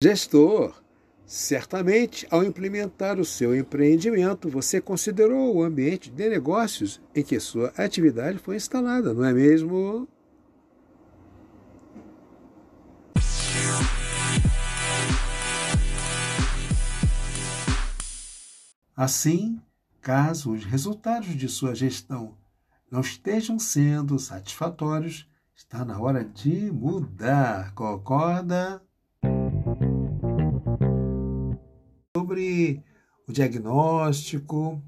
Gestor, certamente ao implementar o seu empreendimento, você considerou o ambiente de negócios em que sua atividade foi instalada, não é mesmo? Assim, caso os resultados de sua gestão não estejam sendo satisfatórios, está na hora de mudar. Concorda? Sobre o diagnóstico,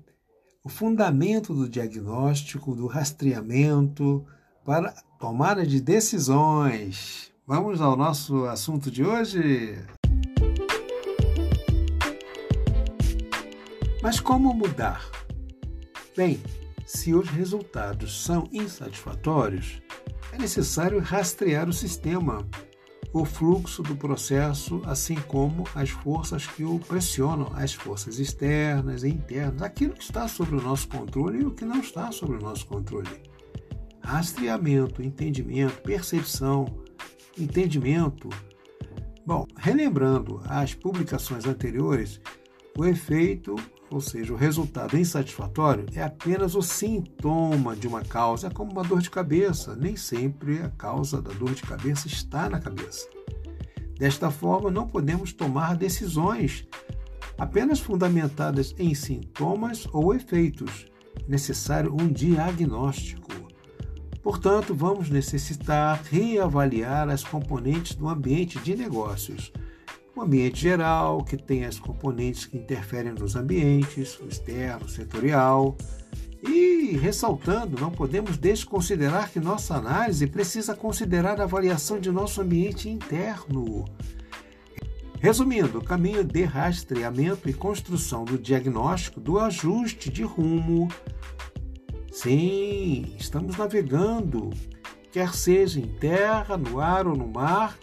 o fundamento do diagnóstico, do rastreamento para tomada de decisões. Vamos ao nosso assunto de hoje? Mas como mudar? Bem, se os resultados são insatisfatórios, é necessário rastrear o sistema o fluxo do processo, assim como as forças que o pressionam, as forças externas e internas, aquilo que está sob o nosso controle e o que não está sob o nosso controle. Rastreamento, entendimento, percepção, entendimento. Bom, relembrando as publicações anteriores, o efeito, ou seja, o resultado insatisfatório, é apenas o sintoma de uma causa, é como uma dor de cabeça. Nem sempre a causa da dor de cabeça está na cabeça. Desta forma, não podemos tomar decisões apenas fundamentadas em sintomas ou efeitos. É necessário um diagnóstico. Portanto, vamos necessitar reavaliar as componentes do ambiente de negócios ambiente geral, que tem as componentes que interferem nos ambientes, o externo, o setorial. E, ressaltando, não podemos desconsiderar que nossa análise precisa considerar a avaliação de nosso ambiente interno. Resumindo, o caminho de rastreamento e construção do diagnóstico do ajuste de rumo. Sim, estamos navegando, quer seja em terra, no ar ou no mar,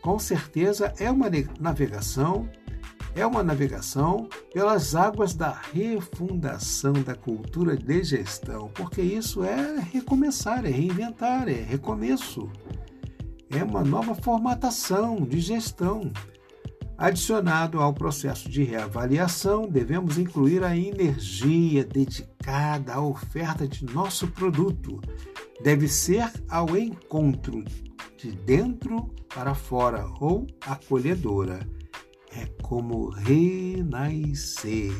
com certeza é uma navegação, é uma navegação pelas águas da refundação da cultura de gestão, porque isso é recomeçar, é reinventar, é recomeço. É uma nova formatação de gestão. Adicionado ao processo de reavaliação, devemos incluir a energia dedicada à oferta de nosso produto. Deve ser ao encontro de dentro para fora ou acolhedora. É como renascer.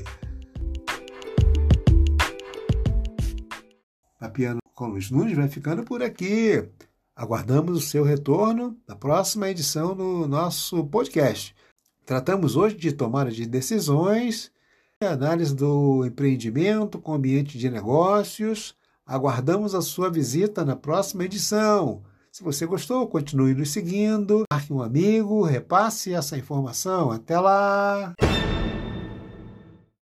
Papiano Luiz Nunes vai ficando por aqui. Aguardamos o seu retorno na próxima edição do nosso podcast. Tratamos hoje de tomada de decisões, análise do empreendimento com ambiente de negócios. Aguardamos a sua visita na próxima edição. Se você gostou, continue nos seguindo, marque um amigo, repasse essa informação. Até lá!